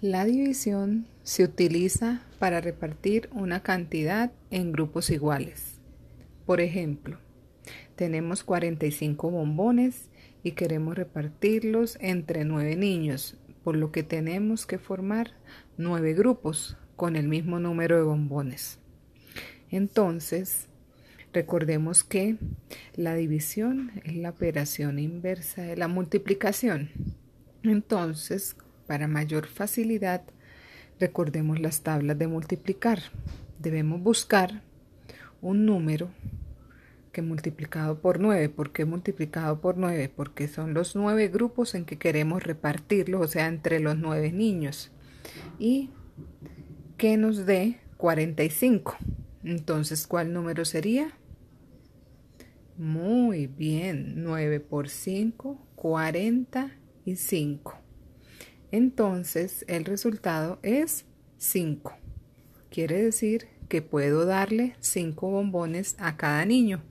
La división se utiliza para repartir una cantidad en grupos iguales. Por ejemplo, tenemos 45 bombones y queremos repartirlos entre 9 niños, por lo que tenemos que formar 9 grupos con el mismo número de bombones. Entonces, recordemos que la división es la operación inversa de la multiplicación. Entonces, para mayor facilidad, recordemos las tablas de multiplicar. Debemos buscar un número que multiplicado por 9. ¿Por qué multiplicado por 9? Porque son los 9 grupos en que queremos repartirlos, o sea, entre los 9 niños. Y que nos dé 45. Entonces, ¿cuál número sería? Muy bien, 9 por 5, 45. Entonces el resultado es 5. Quiere decir que puedo darle 5 bombones a cada niño.